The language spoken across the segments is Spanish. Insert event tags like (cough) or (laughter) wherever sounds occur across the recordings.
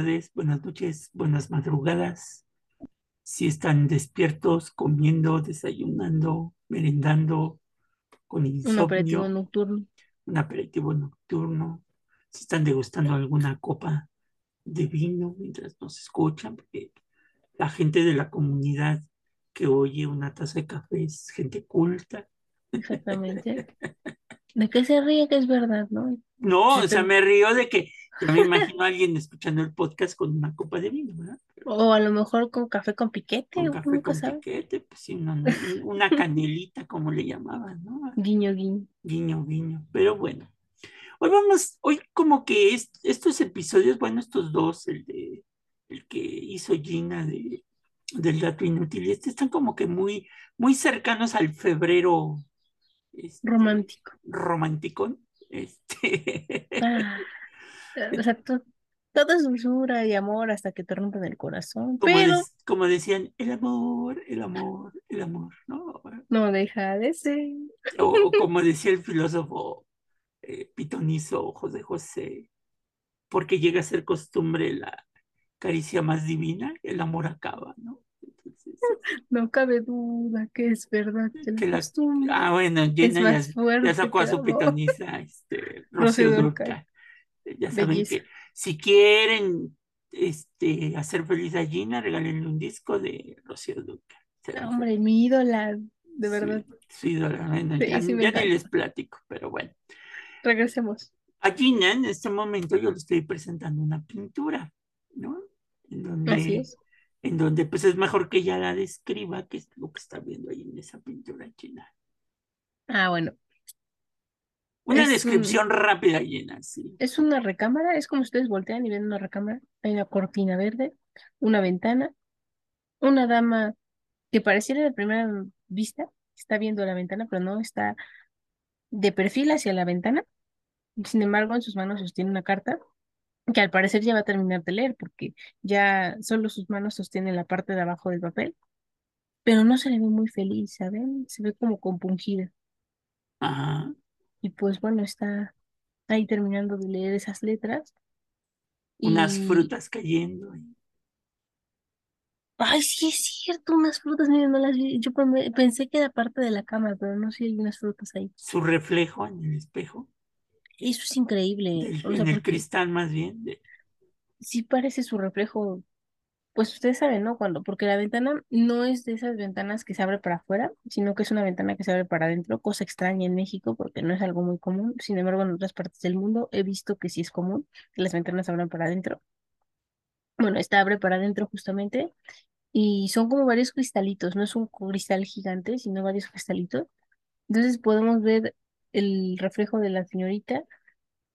buenas tardes, buenas noches, buenas madrugadas. Si están despiertos, comiendo, desayunando, merendando, con Un aperitivo insomnio, nocturno. un aperitivo nocturno, si están degustando alguna copa de vino mientras nos escuchan, porque la gente de la comunidad que oye una taza de café es gente culta. Exactamente. ¿De qué se ríe? Que es verdad, ¿no? No, o sea, me río de que me imagino a alguien escuchando el podcast con una copa de vino, ¿verdad? O a lo mejor con café con piquete, Con café con sabe. piquete, pues sí, una, (laughs) una canelita, como le llamaban, ¿no? Guiño, guiño. Guiño, guiño. Pero bueno, hoy vamos, hoy como que es, estos episodios, bueno, estos dos, el de el que hizo Gina de, del dato inútil, este están como que muy, muy cercanos al febrero este, Romántico. romanticón. Este, (laughs) Ah, (laughs) o sea, to- todo es dulzura y amor hasta que te rompen el corazón. como, Pero como decían, el amor, el amor, el amor, ¿no? no deja de ser. O, o (laughs) como decía el filósofo eh, pitonizo José José, porque llega a ser costumbre la caricia más divina, el amor acaba, ¿no? Entonces, (laughs) No cabe duda que es verdad que que la costumbre ah, bueno, Jenna ya, sacó a su pitoniza, este, Rocío. Dúrcal. Ya saben que si quieren este, hacer feliz a Gina, regálenle un disco de Rocío No, hombre, mi ídola, de verdad. su, su ídola. Bueno, Sí, ya, sí ya ni les platico, pero bueno. Regresemos. A Gina, en este momento, yo le estoy presentando una pintura, ¿no? En Así donde, es. en donde pues es mejor que ella la describa, que es lo que está viendo ahí en esa pintura china. Ah, bueno. Una Es un, descripción rápida, Gina, sí. es una recámara, es como ustedes voltean y ven una recámara. Hay una cortina verde, una ventana, una dama que pareciera de primera vista, está viendo la ventana, pero no está de perfil hacia la ventana. Sin embargo, en sus manos sostiene una carta que al parecer ya va a terminar de leer, porque ya solo sus manos sostienen la parte de abajo del papel, pero no se le ve muy feliz, ¿saben? Se ve como compungida. Ajá. Y pues bueno, está ahí terminando de leer esas letras. Unas Y, frutas cayendo. ay, sí es cierto, unas frutas, miren, no las vi. Yo pensé que era parte de la cama, pero no, sí hay unas frutas ahí. Su reflejo en el espejo, Eso es increíble, del- o sea, en el cristal más bien. de- sí parece su reflejo, pues ustedes saben, ¿no? Cuando, porque la ventana no es de esas ventanas que se abre para afuera, sino que es una ventana que se abre para adentro, cosa extraña en México porque no es algo muy común. Sin embargo, en otras partes del mundo he visto que sí es común que las ventanas abran para adentro. Bueno, esta abre para adentro justamente y son como varios cristalitos, no es un cristal gigante, sino varios cristalitos. Entonces podemos ver el reflejo de la señorita,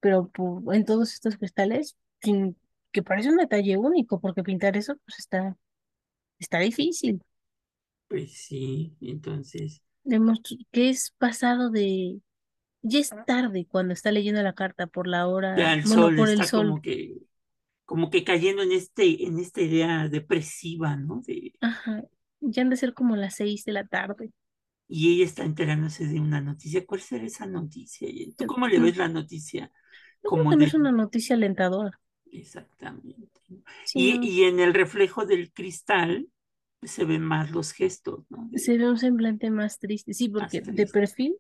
pero en todos estos cristales, sin, que parece un detalle único, porque pintar eso pues está, está difícil. Pues sí, entonces, Vemos que es pasado de, ya es tarde cuando está leyendo la carta por la ya hora, el bueno, sol por el sol. como que, como que cayendo en este, en esta idea depresiva, ¿no? De, Ajá, ya han de ser como las seis de la tarde. y ella está enterándose de una noticia. ¿Cuál será esa noticia? ¿Tú cómo le ves la noticia? yo creo que no de, es una noticia alentadora, exactamente. Y, y en el reflejo del cristal se ven más los gestos, ¿no? Se ve un semblante más triste. Sí, porque de perfil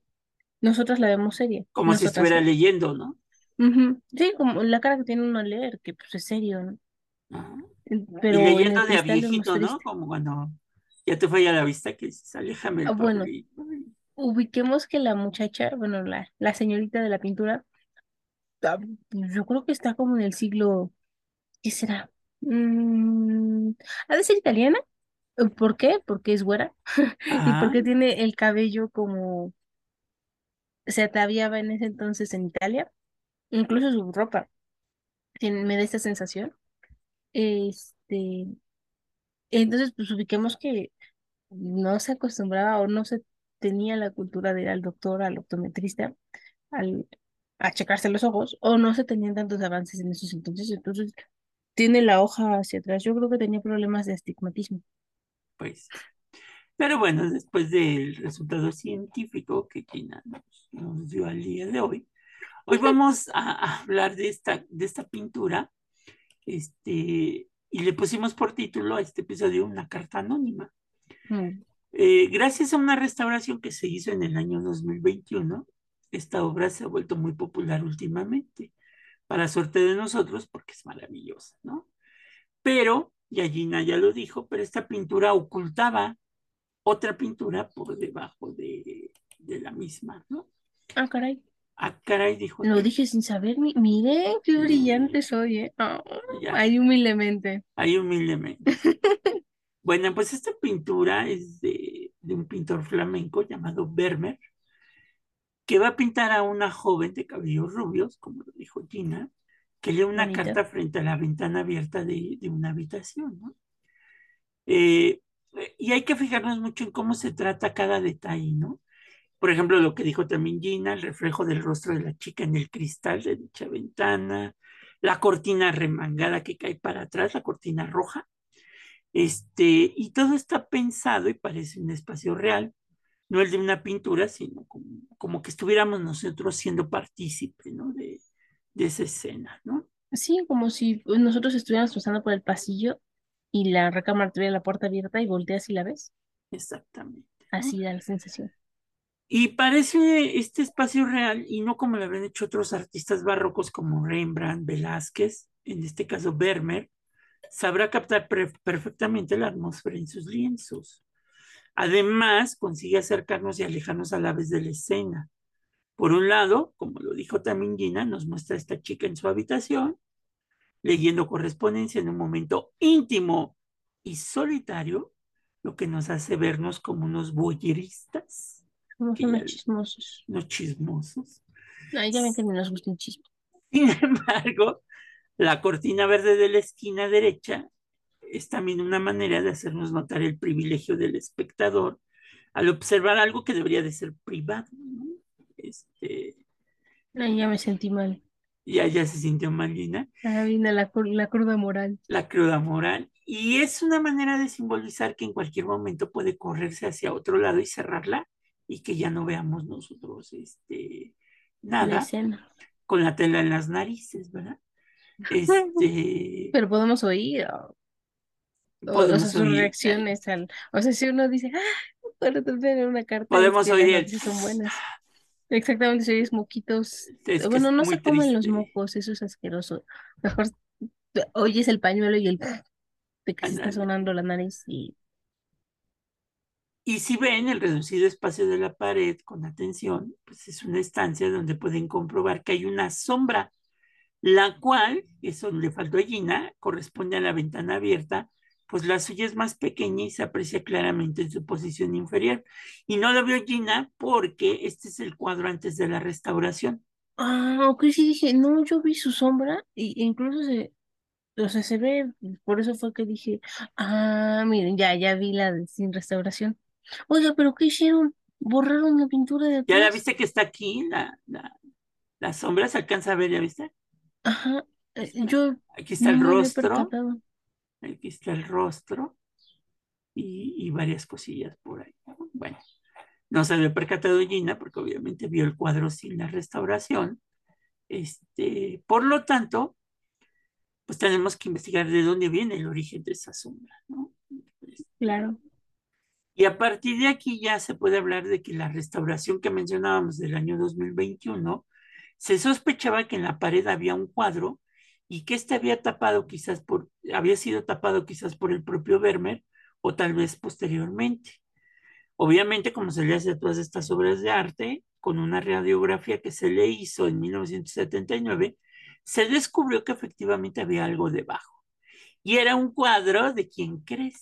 nosotras la vemos seria, Como si estuviera leyendo, ¿no? Sí, como la cara que tiene uno al leer, que pues es serio, ¿no? Ajá. Y Pero el leyendo de a viejito, ¿no? Como cuando ya te falla la vista que dices, aléjame Ah, el bueno, ubiquemos que la muchacha, bueno, la, la señorita de la pintura, yo creo que está como en el siglo, ¿qué será? Mm, ¿ha de ser italiana? ¿Por qué? Porque es güera (laughs) y Ajá, porque tiene el cabello como se ataviaba en ese entonces en Italia, incluso su ropa tiene, me da esta sensación. Este, entonces, pues ubiquemos que no se acostumbraba o no se tenía la cultura de ir al doctor, al optometrista, al, a checarse los ojos, o no se tenían tantos avances en esos entonces. Entonces, tiene la hoja hacia atrás. Yo creo que tenía problemas de astigmatismo. pues. Pero bueno, después del resultado científico que Gina nos, nos dio al día de hoy, hoy vamos a, a hablar de esta, de esta pintura Este, y le pusimos por título a este episodio una carta anónima. Mm. Eh, gracias a una restauración que se hizo en el año 2021, esta obra se ha vuelto muy popular últimamente, para suerte de nosotros, porque es maravillosa, ¿no? Pero, y Gina ya lo dijo, pero esta pintura ocultaba otra pintura por debajo de, de la misma, ¿no? Ah, caray. Ah, caray, dijo. Lo dije sin saber. mi- Mire, qué brillante soy, ¿eh? Ya. ahí humildemente. Ahí humildemente. (laughs) Bueno, pues esta pintura es de, de un pintor flamenco llamado Vermeer, que va a pintar a una joven de cabellos rubios, como lo dijo Gina, que lee una Bonita. carta frente a la ventana abierta de, de una habitación, ¿no? Eh, y hay que fijarnos mucho en cómo se trata cada detalle, ¿no? Por ejemplo, lo que dijo también Gina, el reflejo del rostro de la chica en el cristal de dicha ventana, la cortina remangada que cae para atrás, la cortina roja, este, y todo está pensado y parece un espacio real, no el de una pintura, sino como, como que estuviéramos nosotros siendo partícipe, ¿no? De, de esa escena, ¿no? Sí, como si nosotros estuviéramos pasando por el pasillo y la recámara tuviera la puerta abierta y volteas y la ves. Exactamente. ¿no? Así da la sensación. Y parece este espacio real y no como lo habían hecho otros artistas barrocos como Rembrandt, Velázquez, en este caso Vermeer, sabrá captar perfectamente la atmósfera en sus lienzos. Además, consigue acercarnos y alejarnos a la vez de la escena. Por un lado, como lo dijo también Gina, nos muestra a esta chica en su habitación, leyendo correspondencia en un momento íntimo y solitario, lo que nos hace vernos como unos Que unos chismosos. unos chismosos. Ay, ya ven que ni nos gusta un chisme. Sin (laughs) embargo, la cortina verde de la esquina derecha es también una manera de hacernos notar el privilegio del espectador al observar algo que debería de ser privado. ¿no? Este, Ay, ya me sentí mal. ya, ya se sintió mal Gina, Ah, viene la, la cruda moral. la cruda moral. Y es una manera de simbolizar que en cualquier momento puede correrse hacia otro lado y cerrarla y que ya no veamos nosotros este, La nada escena. con la tela en las narices, ¿verdad? (laughs) Este, Pero podemos oír, o, o- o sea, podemos sus oír, reacciones al. O sea, si uno dice, ah, pero te ven una carta. podemos oír noticias son buenas. Exactamente, si oyes moquitos. Es bueno, no se comen los mocos, eso es asqueroso. Mejor oyes el pañuelo y el de que se está sonando la nariz y Y si ven el reducido espacio de la pared con atención, pues es una estancia donde pueden comprobar que hay una sombra, la cual, eso le faltó a Gina, corresponde a la ventana abierta, pues la suya es más pequeña y se aprecia claramente en su posición inferior. Y no lo vio Gina porque este es el cuadro antes de la restauración. Ah, ok, sí dije, no, yo vi su sombra y e incluso se, o sea, se ve, por eso fue que dije, ah, miren, ya, ya vi la de sin restauración. Oiga, pero ¿qué hicieron? ¿Borraron la pintura de ¿Ya la atrás? viste que está aquí? La, la, la sombra se alcanza a ver, ¿ya viste? Ajá, eh, yo Aquí está no el rostro. Aquí está el rostro y, y varias cosillas por ahí. ¿no? Bueno, no se había percatado Gina porque obviamente vio el cuadro sin la restauración. Este, por lo tanto, pues tenemos que investigar de dónde viene el origen de esa sombra, ¿no? Este, Claro. y a partir de aquí ya se puede hablar de que la restauración que mencionábamos del año 2021, se sospechaba que en la pared había un cuadro y que este había tapado quizás por, había sido tapado quizás por el propio Vermeer o tal vez posteriormente. Obviamente, como se le hace a todas estas obras de arte, con una radiografía que se le hizo en 1979, se descubrió que efectivamente había algo debajo. Y era un cuadro de quién crees.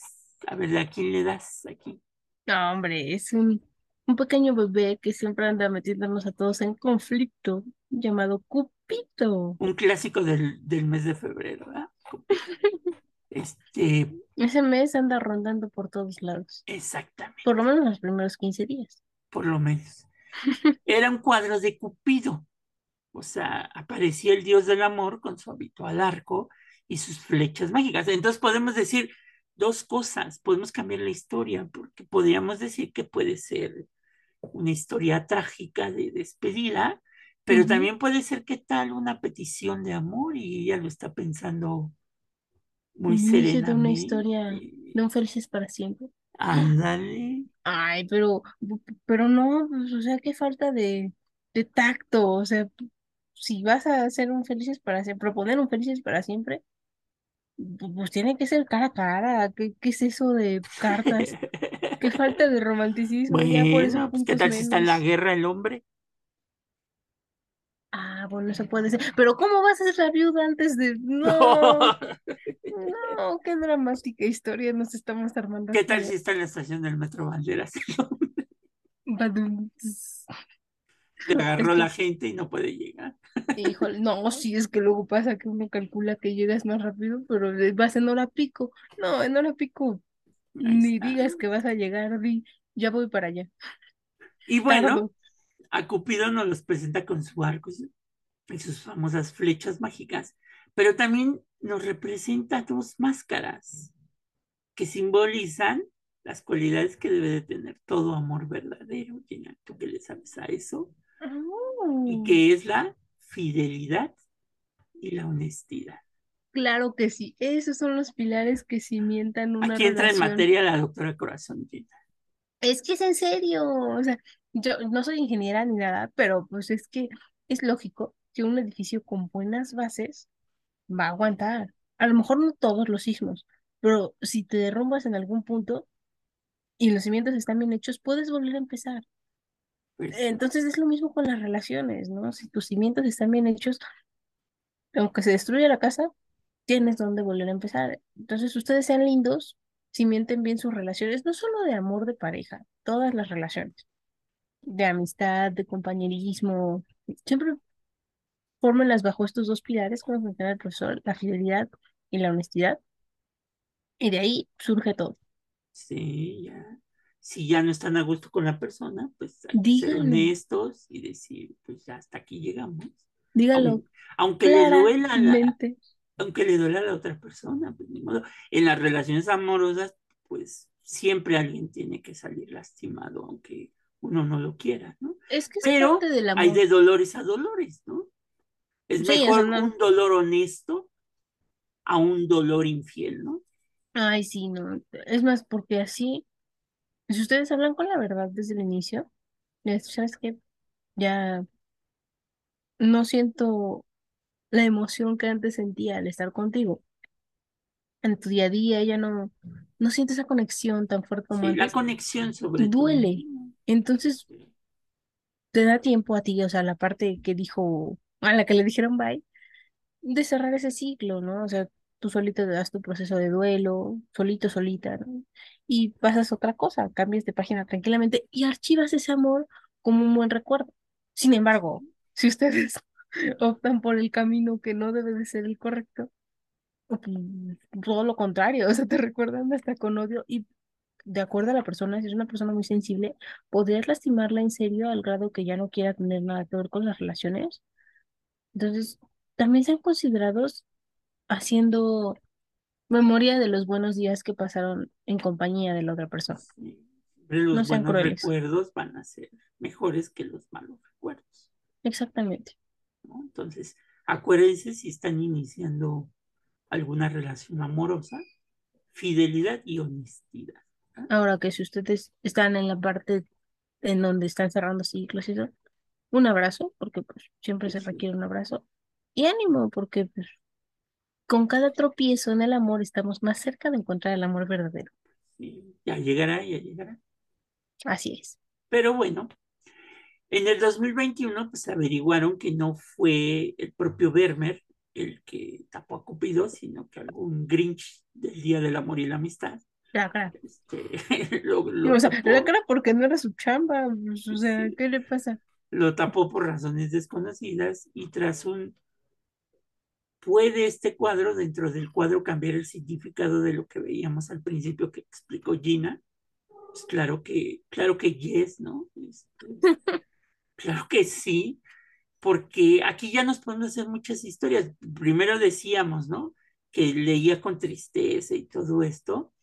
A ver, ¿a quién le das aquí? No, hombre, es un, un pequeño bebé que siempre anda metiéndonos a todos en conflicto, llamado Cupito. Un clásico del, del mes de febrero, ¿verdad? (laughs) Este, Ese mes anda rondando por todos lados, exactamente, por lo menos los primeros 15 días. por lo menos. (laughs) Era un cuadro de Cupido. O sea, aparecía el dios del amor con su habitual arco y sus flechas mágicas. Entonces podemos decir dos cosas. Podemos cambiar la historia porque podríamos decir que puede ser una historia trágica de despedida, pero también puede ser que tal una petición de amor y ella lo está pensando muy inicio de una historia de un felices para siempre. Ándale. Ay, pero, pero no, pues, o sea, qué falta de, de tacto, o sea, si vas a hacer un felices para siempre, proponer un felices para siempre, pu- pues tiene que ser cara a cara, ¿qué, qué es eso de cartas? (laughs) Qué falta de romanticismo, ya por eso Bueno, pues ¿qué tal si está en la guerra el hombre? Ah, bueno, eso puede ser, pero ¿cómo vas a ser la viuda antes de...? (laughs) No, no, qué dramática historia nos estamos armando ¿Qué tal si está en la estación del Metro Banderas? (laughs) (laughs) Le agarró la gente y no puede llegar. Híjole, no, sí, es que luego pasa que uno calcula que llegas más rápido, pero vas en hora pico. No, en hora pico, ni digas que vas a llegar, di, ya voy para allá. Y bueno, Tardo. A Cupido nos los presenta con su arco y sus famosas flechas mágicas, pero también nos representa dos máscaras que simbolizan las cualidades que debe de tener todo amor verdadero. Gina, ¿tú qué le sabes a eso? Y Oh, que es la fidelidad y la honestidad. claro que sí, esos son los pilares que cimientan una Aquí entra en materia la doctora Corazón Gina. Es que es en serio, o sea, yo no soy ingeniera ni nada, pero pues es que es lógico que un edificio con buenas bases va a aguantar. A lo mejor no todos los sismos, pero si te derrumbas en algún punto y los cimientos están bien hechos, puedes volver a empezar. Entonces es lo mismo con las relaciones, ¿no? Si tus cimientos están bien hechos, aunque se destruya la casa, tienes donde volver a empezar. Entonces ustedes sean lindos, cimienten bien sus relaciones, no solo de amor de pareja, todas las relaciones, de amistad, de compañerismo, siempre fórmenlas bajo estos dos pilares, como menciona el profesor, la fidelidad y la honestidad, y de ahí surge todo. sí, ya. Si ya no están a gusto con la persona, pues hay que ser honestos y decir, pues ya hasta aquí llegamos. dígalo Aun- aunque le duela la, aunque le duela a la otra persona, pues ni modo. En las relaciones amorosas, pues siempre alguien tiene que salir lastimado, aunque uno no lo quiera, ¿no? Es que es Pero parte del hay de dolores a dolores, ¿no? Es Sí, mejor un dolor honesto a un dolor infiel, ¿no? Ay, sí, no. Es más, porque así, si ustedes hablan con la verdad desde el inicio, sabes que ya no siento la emoción que antes sentía al estar contigo. En tu día a día ya no, no siento esa conexión tan fuerte como Sí, la conexión sobre todo. Entonces te da tiempo a ti, o sea, la parte que dijo, a la que le dijeron bye, de cerrar ese ciclo, ¿no? O sea, tú solito te das tu proceso de duelo, solito, solita, ¿no? Y pasas otra cosa, cambias de página tranquilamente y archivas ese amor como un buen recuerdo. Sin embargo, si ustedes (laughs) optan por el camino que no debe de ser el correcto, todo lo contrario, (laughs) o sea, te recuerdan hasta con odio y de acuerdo a la persona, si es una persona muy sensible, podrías lastimarla en serio al grado que ya no quiera tener nada que ver con las relaciones. Entonces, también sean considerados haciendo memoria de los buenos días que pasaron en compañía de la otra persona. Sí. Los No sean buenos crueles. recuerdos van a ser mejores que los malos recuerdos, Exactamente. ¿no? Entonces, acuérdense si están iniciando alguna relación amorosa, fidelidad y honestidad. ¿Ah? Ahora que si ustedes están en la parte en donde están cerrando ciclos y eso, un abrazo, porque pues siempre se Pues requiere un abrazo. Y ánimo, porque pues con cada tropiezo en el amor estamos más cerca de encontrar el amor verdadero. sí, ya llegará, ya llegará. Así es. Pero bueno, en el 2021 pues averiguaron que no fue el propio Vermeer el que tapó a Cupido, sino que algún Grinch del Día del Amor y la Amistad La cara. este, (laughs) lo, lo O sea, tapó, la cara porque no era su chamba. pues, o sea, sí, ¿qué le pasa? lo tapó por razones desconocidas y tras un ¿Puede este cuadro, dentro del cuadro, cambiar el significado de lo que veíamos al principio que explicó Gina? Pues claro que, claro que yes, ¿no? Este, (laughs) claro que sí, porque aquí ya nos podemos hacer muchas historias. Primero decíamos, ¿no? Que leía con tristeza y todo esto.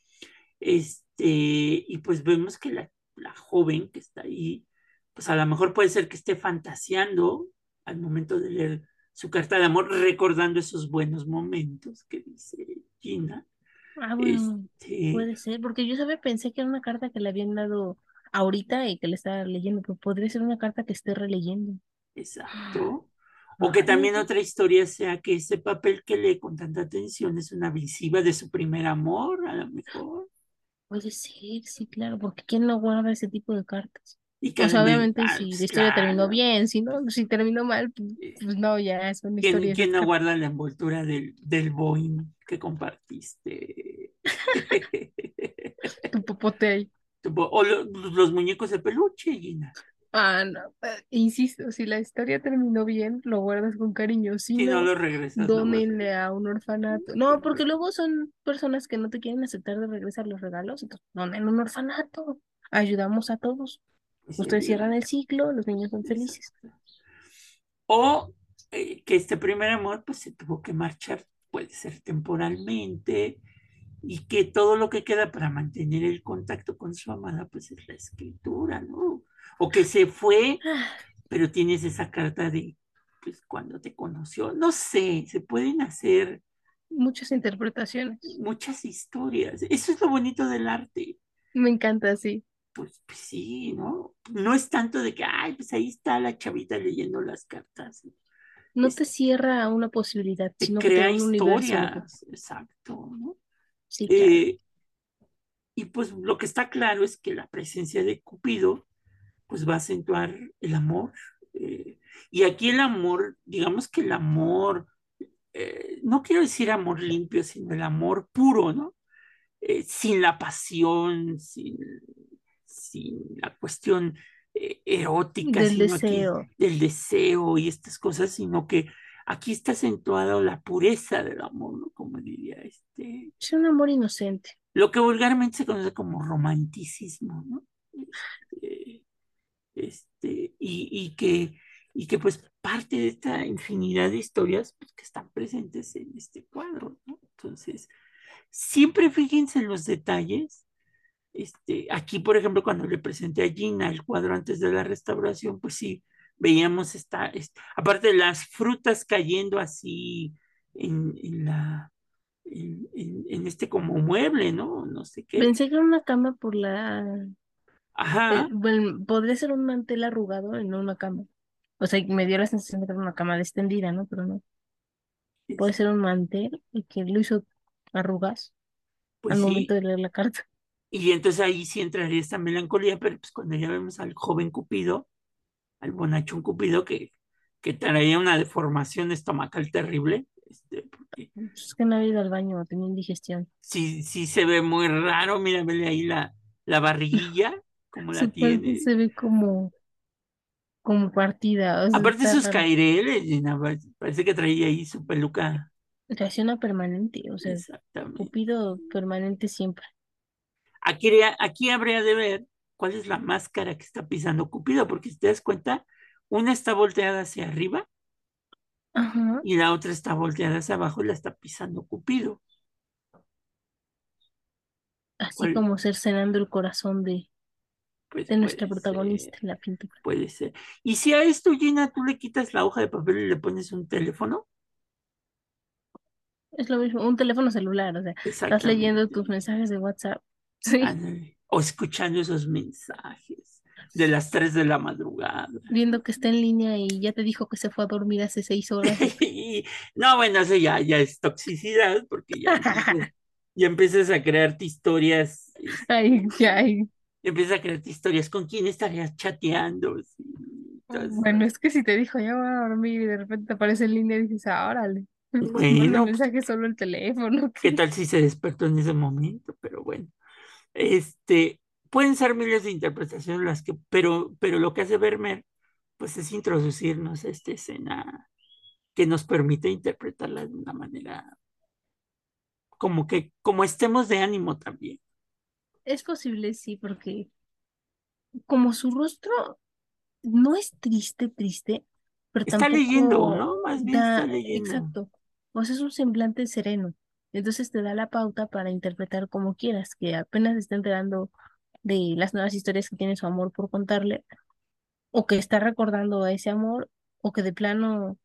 Este, y pues vemos que la, la joven que está ahí, pues a lo mejor puede ser que esté fantaseando al momento de leer su carta de amor recordando esos buenos momentos que dice Gina. Ah, bueno, Este, puede ser, porque yo sabía, pensé que era una carta que le habían dado ahorita y que le estaba leyendo, pero podría ser una carta que esté releyendo. exacto. O que Ay, también otra historia sea que ese papel que lee con tanta atención es una visiva de su primer amor, a lo mejor. Puede ser, sí, claro, porque ¿quién no guarda ese tipo de cartas? Y que O sea, me, obviamente si pues la historia terminó bien, si no, si terminó mal, pues, eh, pues no, ya es una ¿Quién, historia. quién no (laughs) guarda la envoltura del, del Boeing que compartiste? Tu popote ahí. (laughs) O lo- los muñecos de peluche, Gina. Ah, no, eh, insisto, si la historia terminó bien, lo guardas con cariño, si Si no no, lo regresas, dónenle a un orfanato. No, porque luego son personas que no te quieren aceptar de regresar los regalos, entonces donen un orfanato. Ayudamos a todos. Pues Ustedes cierran el ciclo, los niños son felices. O eh, que este primer amor pues se tuvo que marchar, puede ser temporalmente, y que todo lo que queda para mantener el contacto con su amada pues es la escritura, ¿no? O que se fue, Ah, pero tienes esa carta de pues cuando te conoció, no sé, se pueden hacer Muchas interpretaciones. muchas historias. Eso es lo bonito del arte. Me encanta, sí. Pues, pues sí, ¿no? No es tanto de que, ay, pues ahí está la chavita leyendo las cartas. No Es- te cierra a una posibilidad, te sino que te crea un historias, exacto, ¿no? Sí, claro. Eh, y pues lo que está claro es que la presencia de Cupido pues va a acentuar el amor. eh, y aquí el amor, digamos que el amor, eh, no quiero decir amor limpio, sino el amor puro, ¿no? Eh, sin la pasión, sin, sin la cuestión erótica, Del sino aquí deseo. del deseo y estas cosas, sino que aquí está acentuada la pureza del amor, ¿no? Como diría este, Es un amor inocente. lo que vulgarmente se conoce como romanticismo, ¿no? Este, y, que, pues parte de esta infinidad de historias pues, que están presentes en este cuadro. Entonces, siempre fíjense en los detalles. Este, aquí, por ejemplo, cuando le presenté a Gina el cuadro antes de la restauración, pues sí, veíamos esta, aparte de las frutas cayendo así en, en, en este como mueble, ¿no? No sé qué. Pensé que era una cama por la... Ajá, el- bueno, podría ser un mantel arrugado no una cama. O sea, me dio la sensación de que era una cama extendida, ¿no? Pero no. Puede ser un mantel y que lo hizo arrugas pues al sí, momento de leer la carta. y entonces ahí sí entraría esta melancolía, pero pues cuando ya vemos al joven Cupido, al bonachón Cupido, que, que traía una deformación estomacal terrible, este, porque Es que no había ido al baño, tenía indigestión. sí, sí se ve muy raro, mira, vele ahí la, la (laughs) barriguilla, como la tiene. se ve como, como partida. O sea, Aparte sus raro. caireles, Gina, parece que traía ahí su peluca. Reacciona permanente, o sea. Cupido permanente siempre. Aquí, aquí habría de ver cuál es la máscara que está pisando Cupido, porque si te das cuenta, una está volteada hacia arriba Ajá. y la otra está volteada hacia abajo y la está pisando Cupido. Así ¿Cuál? como cercenando el corazón de, Pues de nuestra protagonista en la pintura. puede ser. Y si a esto, Gina, tú le quitas la hoja de papel y le pones un teléfono, Es lo mismo, un teléfono celular, o sea, estás leyendo tus mensajes de WhatsApp. (laughs) Sí, Ándale. O escuchando esos mensajes de las 3 de la madrugada. viendo que está en línea y ya te dijo que se fue a dormir hace seis horas. (laughs) No, bueno, eso ya, ya es toxicidad, porque ya (laughs) ya empiezas a crearte historias, este, Ay, ay. empiezas a crearte historias con quién estarías chateando. sí, todas Bueno, es que si te dijo ya voy a dormir y de repente te aparece en línea y dices, ah, órale. (laughs) Bueno, pues, mensaje solo el teléfono. ¿qué tal si se despertó en ese momento? Pero bueno, este, pueden ser miles de interpretaciones las que, pero, pero lo que hace Vermeer, pues es introducirnos a esta escena que nos permite interpretarla de una manera como que, como estemos de ánimo también. Es posible, sí, porque como su rostro no es triste, triste, pero Está leyendo, ¿no? Más bien da, está leyendo. exacto, o sea, es un semblante sereno. Entonces te da la pauta para interpretar como quieras, que apenas está enterando de las nuevas historias que tiene su amor por contarle, o que está recordando a ese amor, o que de plano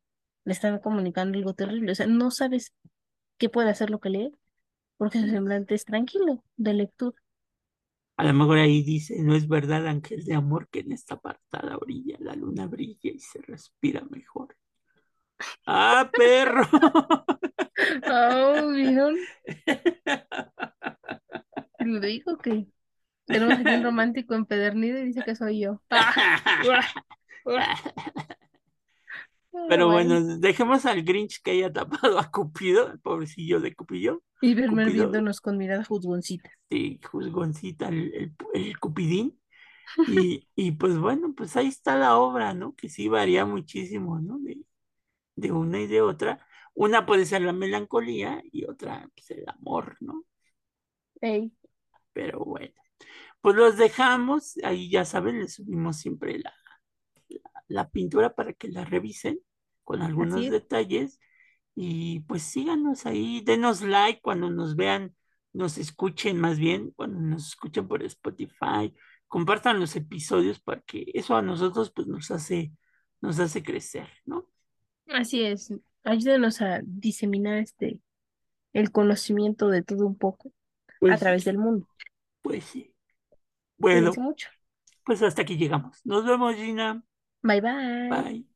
le están comunicando algo terrible. O sea, no sabes qué puede hacer lo que lee, porque su semblante es tranquilo, de lectura. A lo mejor ahí dice, no es verdad, ángel de amor, que en esta apartada orilla la luna brilla y se respira mejor. ¡Ah, perro! Oh, (laughs) ¿vieron? (laughs) Le digo que tenemos aquí un romántico empedernido y dice que soy yo. (laughs) Pero bueno, dejemos al Grinch que haya tapado a Cupido, el pobrecillo de Cupido. Y Vermeer viéndonos con mirada juzgoncita. Sí, juzgoncita, el, el, el Cupidín. Y, (laughs) y pues bueno, pues ahí está la obra, ¿no? Que sí varía muchísimo, ¿no? De, de una y de otra. Una puede ser la melancolía y otra, pues el amor, ¿no? Ey, Pero bueno, pues los dejamos, ahí ya saben, les subimos siempre la, la, la pintura para que la revisen con algunos detalles y pues síganos ahí, denos like cuando nos vean, nos escuchen más bien, cuando nos escuchen por Spotify, compartan los episodios para que eso a nosotros pues nos hace, nos hace crecer, ¿no? así es. Ayúdenos a diseminar este el conocimiento de todo un poco a Pues, través del mundo. pues sí. Bueno, mucho. pues hasta aquí llegamos. Nos vemos, Gina. Bye bye. Bye.